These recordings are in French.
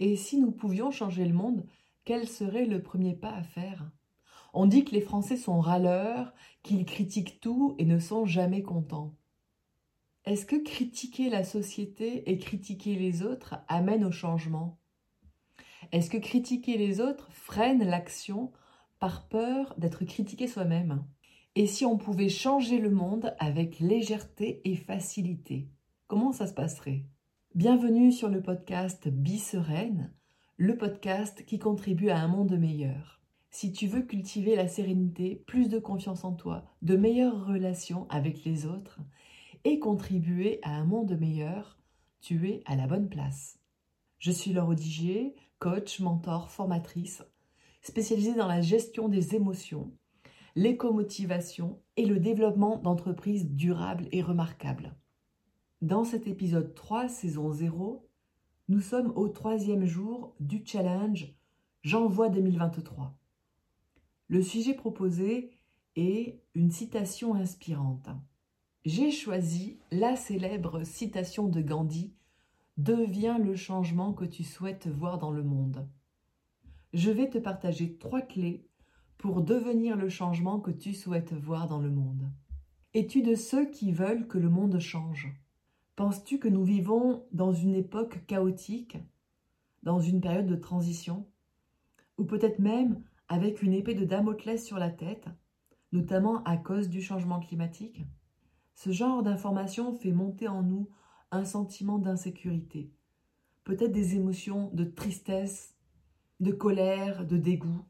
Et si nous pouvions changer le monde, quel serait le premier pas à faire? On dit que les Français sont râleurs, qu'ils critiquent tout et ne sont jamais contents. Est-ce que critiquer la société et critiquer les autres amène au changement? Est-ce que critiquer les autres freine l'action par peur d'être critiqué soi-même? Et si on pouvait changer le monde avec légèreté et facilité, comment ça se passerait? Bienvenue sur le podcast Sereine, le podcast qui contribue à un monde meilleur. Si tu veux cultiver la sérénité, plus de confiance en toi, de meilleures relations avec les autres et contribuer à un monde meilleur, tu es à la bonne place. Je suis Laure Odigier, coach, mentor, formatrice, spécialisée dans la gestion des émotions, l'écomotivation et le développement d'entreprises durables et remarquables. Dans cet épisode 3, saison 0, nous sommes au troisième jour du challenge J'envoie 2023. Le sujet proposé est une citation inspirante. J'ai choisi la célèbre citation de Gandhi Deviens le changement que tu souhaites voir dans le monde. Je vais te partager trois clés pour devenir le changement que tu souhaites voir dans le monde. Es-tu de ceux qui veulent que le monde change? Penses-tu que nous vivons dans une époque chaotique, dans une période de transition, ou peut-être même avec une épée de Damoclès sur la tête, notamment à cause du changement climatique? Ce genre d'information fait monter en nous un sentiment d'insécurité, peut-être des émotions de tristesse, de colère, de dégoût.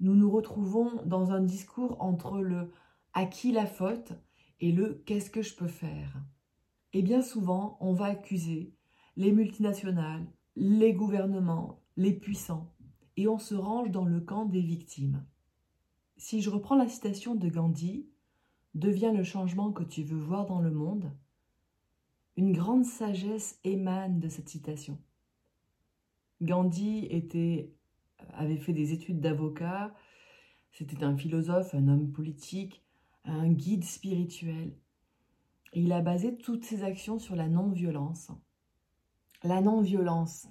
Nous nous retrouvons dans un discours entre le à qui la faute et le qu'est-ce que je peux faire. Et bien souvent, on va accuser les multinationales, les gouvernements, les puissants, et on se range dans le camp des victimes. Si je reprends la citation de Gandhi, Deviens le changement que tu veux voir dans le monde, une grande sagesse émane de cette citation. Gandhi avait fait des études d'avocat, c'était un philosophe, un homme politique, un guide spirituel il a basé toutes ses actions sur la non-violence. La non-violence.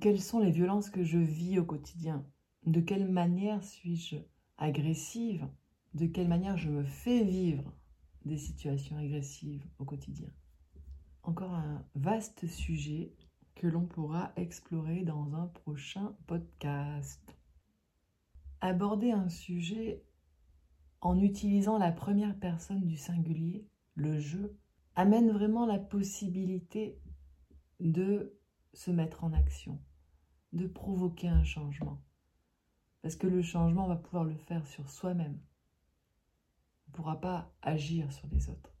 Quelles sont les violences que je vis au quotidien? De quelle manière suis-je agressive? De quelle manière je me fais vivre des situations agressives au quotidien? Encore un vaste sujet que l'on pourra explorer dans un prochain podcast. Aborder un sujet en utilisant la première personne du singulier le jeu amène vraiment la possibilité de se mettre en action, de provoquer un changement. Parce que le changement, on va pouvoir le faire sur soi-même. On ne pourra pas agir sur les autres.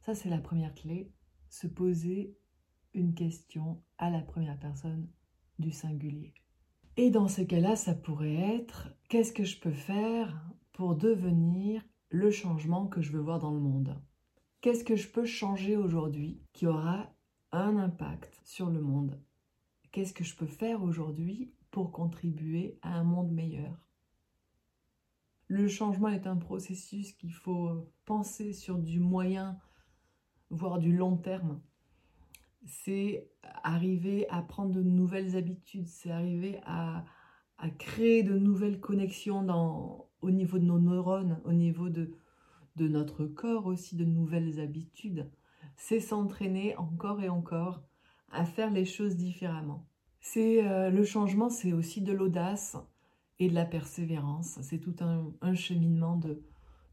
Ça, c'est la première clé, se poser une question à la première personne du singulier. Et dans ce cas-là, ça pourrait être qu'est-ce que je peux faire pour devenir le changement que je veux voir dans le monde? Qu'est-ce que je peux changer aujourd'hui qui aura un impact sur le monde? Qu'est-ce que je peux faire aujourd'hui pour contribuer à un monde meilleur? Le changement est un processus qu'il faut penser sur du moyen, voire du long terme. C'est arriver à prendre de nouvelles habitudes, c'est arriver à, créer de nouvelles connexions au niveau de nos neurones, au niveau de, de notre corps aussi de nouvelles habitudes, c'est s'entraîner encore et encore à faire les choses différemment. C'est euh, le changement, c'est aussi de l'audace et de la persévérance. C'est tout un, cheminement de,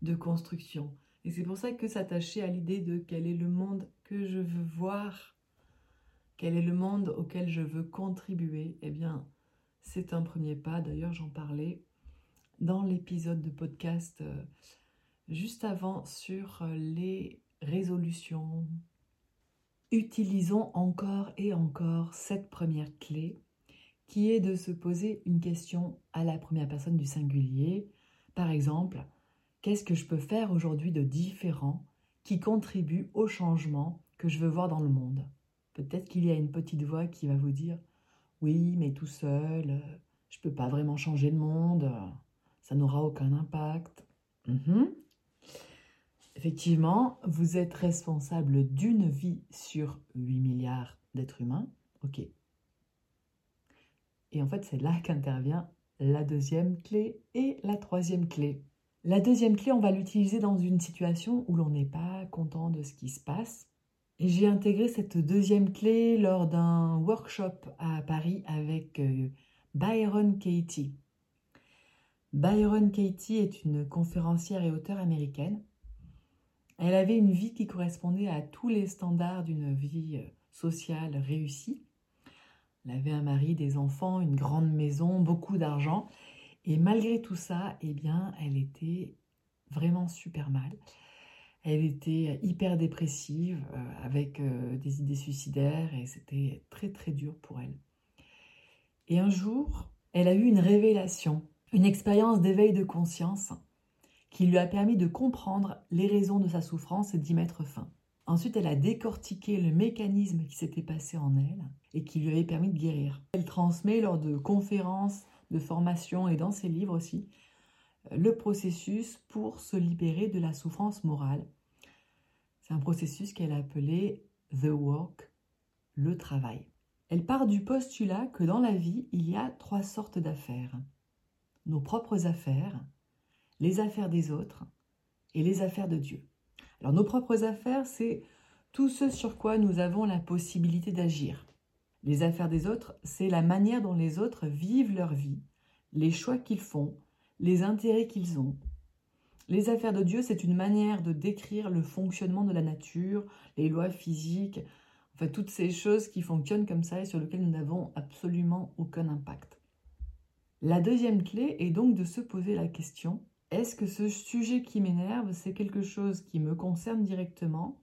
de construction. Et c'est pour ça que s'attacher à l'idée de quel est le monde que je veux voir, quel est le monde auquel je veux contribuer, eh bien, c'est un premier pas. D'ailleurs, j'en parlais dans l'épisode de podcast euh, juste avant sur euh, les résolutions. Utilisons encore et encore cette première clé qui est de se poser une question à la première personne du singulier. Par exemple, qu'est-ce que je peux faire aujourd'hui de différent qui contribue au changement que je veux voir dans le monde? Peut-être qu'il y a une petite voix qui va vous dire Oui, mais tout seul, euh, je ne peux pas vraiment changer le monde, ça n'aura aucun impact. Mhm. Effectivement, vous êtes responsable d'une vie sur 8 milliards d'êtres humains. Ok. Et en fait, c'est là qu'intervient la deuxième clé et la troisième clé. La deuxième clé, on va l'utiliser dans une situation où l'on n'est pas content de ce qui se passe. Et j'ai intégré cette deuxième clé lors d'un workshop à Paris avec euh, Byron Katie. Byron Katie est une conférencière et auteure américaine. Elle avait une vie qui correspondait à tous les standards d'une vie euh, sociale réussie. Elle avait un mari, des enfants, une grande maison, beaucoup d'argent. Et malgré tout ça, eh bien, elle était vraiment super mal. Elle était hyper dépressive, euh, avec euh, des idées suicidaires, et c'était très très dur pour elle. Et un jour, elle a eu une révélation, une expérience d'éveil de conscience qui lui a permis de comprendre les raisons de sa souffrance et d'y mettre fin. Ensuite, elle a décortiqué le mécanisme qui s'était passé en elle et qui lui avait permis de guérir. Elle transmet lors de conférences, de formations et dans ses livres aussi le processus pour se libérer de la souffrance morale. C'est un processus qu'elle a appelé The Work, le travail. Elle part du postulat que dans la vie, il y a trois sortes d'affaires. Nos propres affaires, les affaires des autres et les affaires de Dieu. Alors nos propres affaires, c'est tout ce sur quoi nous avons la possibilité d'agir. Les affaires des autres, c'est la manière dont les autres vivent leur vie, les choix qu'ils font, les intérêts qu'ils ont. Les affaires de Dieu, c'est une manière de décrire le fonctionnement de la nature, les lois physiques, enfin toutes ces choses qui fonctionnent comme ça et sur lesquelles nous n'avons absolument aucun impact. La deuxième clé est donc de se poser la question est-ce que ce sujet qui m'énerve, c'est quelque chose qui me concerne directement,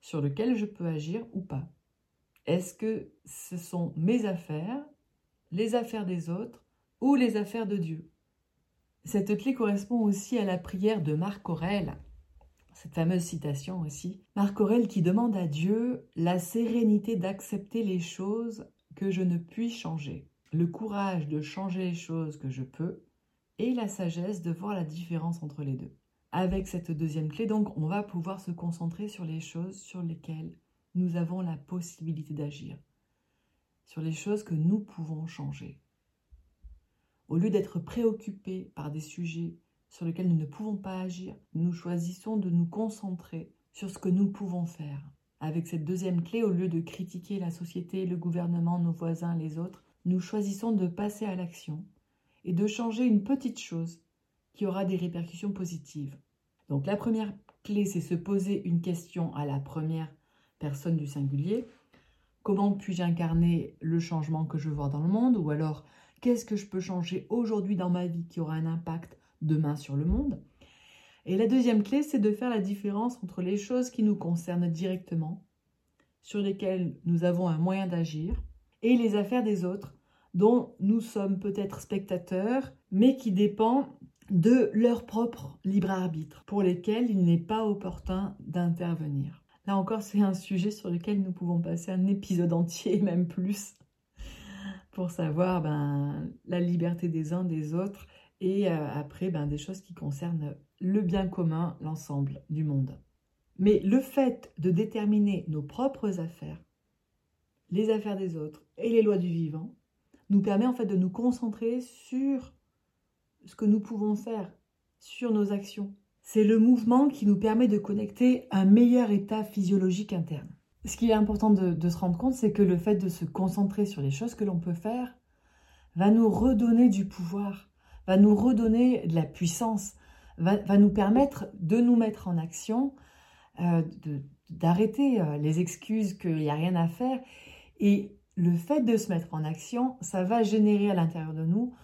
sur lequel je peux agir ou pas? Est-ce que ce sont mes affaires, les affaires des autres ou les affaires de Dieu? Cette clé correspond aussi à la prière de Marc Aurèle, cette fameuse citation aussi. Marc Aurèle qui demande à Dieu la sérénité d'accepter les choses que je ne puis changer, le courage de changer les choses que je peux, et la sagesse de voir la différence entre les deux. Avec cette deuxième clé, donc, on va pouvoir se concentrer sur les choses sur lesquelles nous avons la possibilité d'agir, sur les choses que nous pouvons changer. Au lieu d'être préoccupés par des sujets sur lesquels nous ne pouvons pas agir, nous choisissons de nous concentrer sur ce que nous pouvons faire. Avec cette deuxième clé, au lieu de critiquer la société, le gouvernement, nos voisins, les autres, nous choisissons de passer à l'action et de changer une petite chose qui aura des répercussions positives. Donc la première clé, c'est se poser une question à la première personne du singulier. Comment puis-je incarner le changement que je voir dans le monde? Ou alors, qu'est-ce que je peux changer aujourd'hui dans ma vie qui aura un impact demain sur le monde? Et la deuxième clé, c'est de faire la différence entre les choses qui nous concernent directement, sur lesquelles nous avons un moyen d'agir, et les affaires des autres, dont nous sommes peut-être spectateurs, mais qui dépend de leur propre libre arbitre, pour lesquels il n'est pas opportun d'intervenir. Là encore, c'est un sujet sur lequel nous pouvons passer un épisode entier, même plus, pour savoir ben, la liberté des uns des autres et euh, après ben, des choses qui concernent le bien commun, l'ensemble du monde. Mais le fait de déterminer nos propres affaires, les affaires des autres et les lois du vivant, nous permet en fait de nous concentrer sur ce que nous pouvons faire, sur nos actions. C'est le mouvement qui nous permet de connecter un meilleur état physiologique interne. Ce qui est important de, se rendre compte, c'est que le fait de se concentrer sur les choses que l'on peut faire va nous redonner du pouvoir, va nous redonner de la puissance, va, nous permettre de nous mettre en action, euh, d'arrêter euh, les excuses qu'il n'y a rien à faire et le fait de se mettre en action, ça va générer à l'intérieur de nous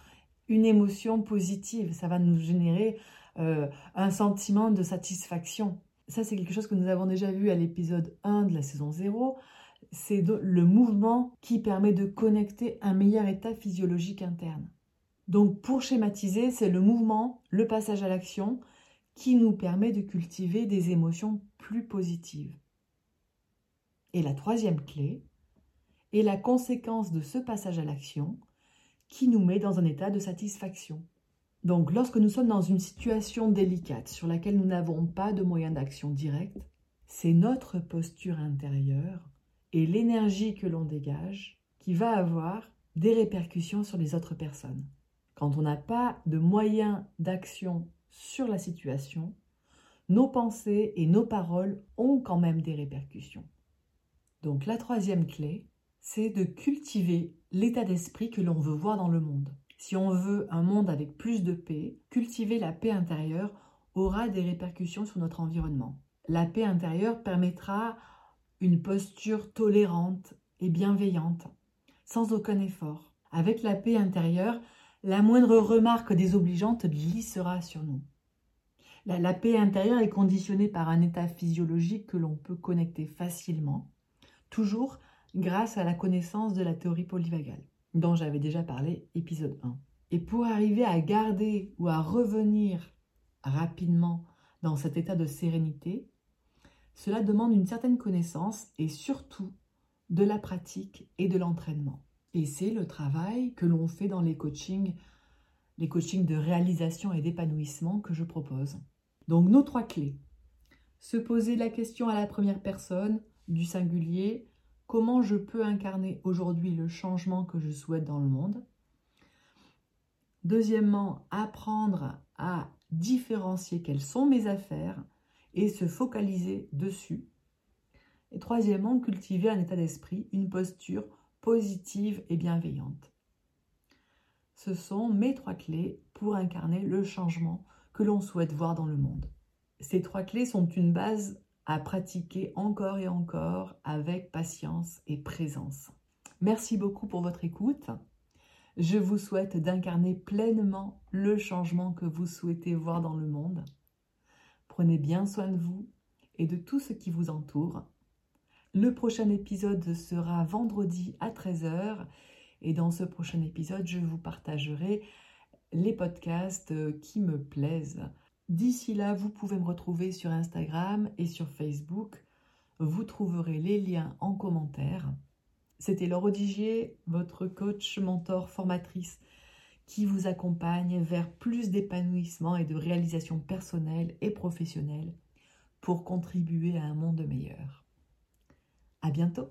une émotion positive, ça va nous générer euh, un sentiment de satisfaction. Ça, c'est quelque chose que nous avons déjà vu à l'épisode 1 de la saison 0. C'est le mouvement qui permet de connecter un meilleur état physiologique interne. Donc, pour schématiser, c'est le mouvement, le passage à l'action, qui nous permet de cultiver des émotions plus positives. Et la troisième clé, est la conséquence de ce passage à l'action qui nous met dans un état de satisfaction. Donc lorsque nous sommes dans une situation délicate sur laquelle nous n'avons pas de moyen d'action direct, c'est notre posture intérieure et l'énergie que l'on dégage qui va avoir des répercussions sur les autres personnes. Quand on n'a pas de moyens d'action sur la situation, nos pensées et nos paroles ont quand même des répercussions. Donc la troisième clé, c'est de cultiver l'état d'esprit que l'on veut voir dans le monde. Si on veut un monde avec plus de paix, cultiver la paix intérieure aura des répercussions sur notre environnement. La paix intérieure permettra une posture tolérante et bienveillante, sans aucun effort. Avec la paix intérieure, la moindre remarque désobligeante glissera sur nous. La, la paix intérieure est conditionnée par un état physiologique que l'on peut connecter facilement toujours grâce à la connaissance de la théorie polyvagale, dont j'avais déjà parlé épisode 1. Et pour arriver à garder ou à revenir rapidement dans cet état de sérénité, cela demande une certaine connaissance et surtout de la pratique et de l'entraînement. Et c'est le travail que l'on fait dans les coachings, les coachings de réalisation et d'épanouissement que je propose. Donc nos trois clés. Se poser la question à la première personne, du singulier, comment je peux incarner aujourd'hui le changement que je souhaite dans le monde. Deuxièmement, apprendre à différencier quelles sont mes affaires et se focaliser dessus. Et troisièmement, cultiver un état d'esprit, une posture positive et bienveillante. Ce sont mes trois clés pour incarner le changement que l'on souhaite voir dans le monde. Ces trois clés sont une base pratiquer encore et encore avec patience et présence. Merci beaucoup pour votre écoute. Je vous souhaite d'incarner pleinement le changement que vous souhaitez voir dans le monde. Prenez bien soin de vous et de tout ce qui vous entoure. Le prochain épisode sera vendredi à 13h et dans ce prochain épisode, je vous partagerai les podcasts qui me plaisent D'ici là, vous pouvez me retrouver sur Instagram et sur Facebook. Vous trouverez les liens en commentaire. C'était Laure Odigier, votre coach, mentor, formatrice, qui vous accompagne vers plus d'épanouissement et de réalisation personnelle et professionnelle pour contribuer à un monde meilleur. À bientôt!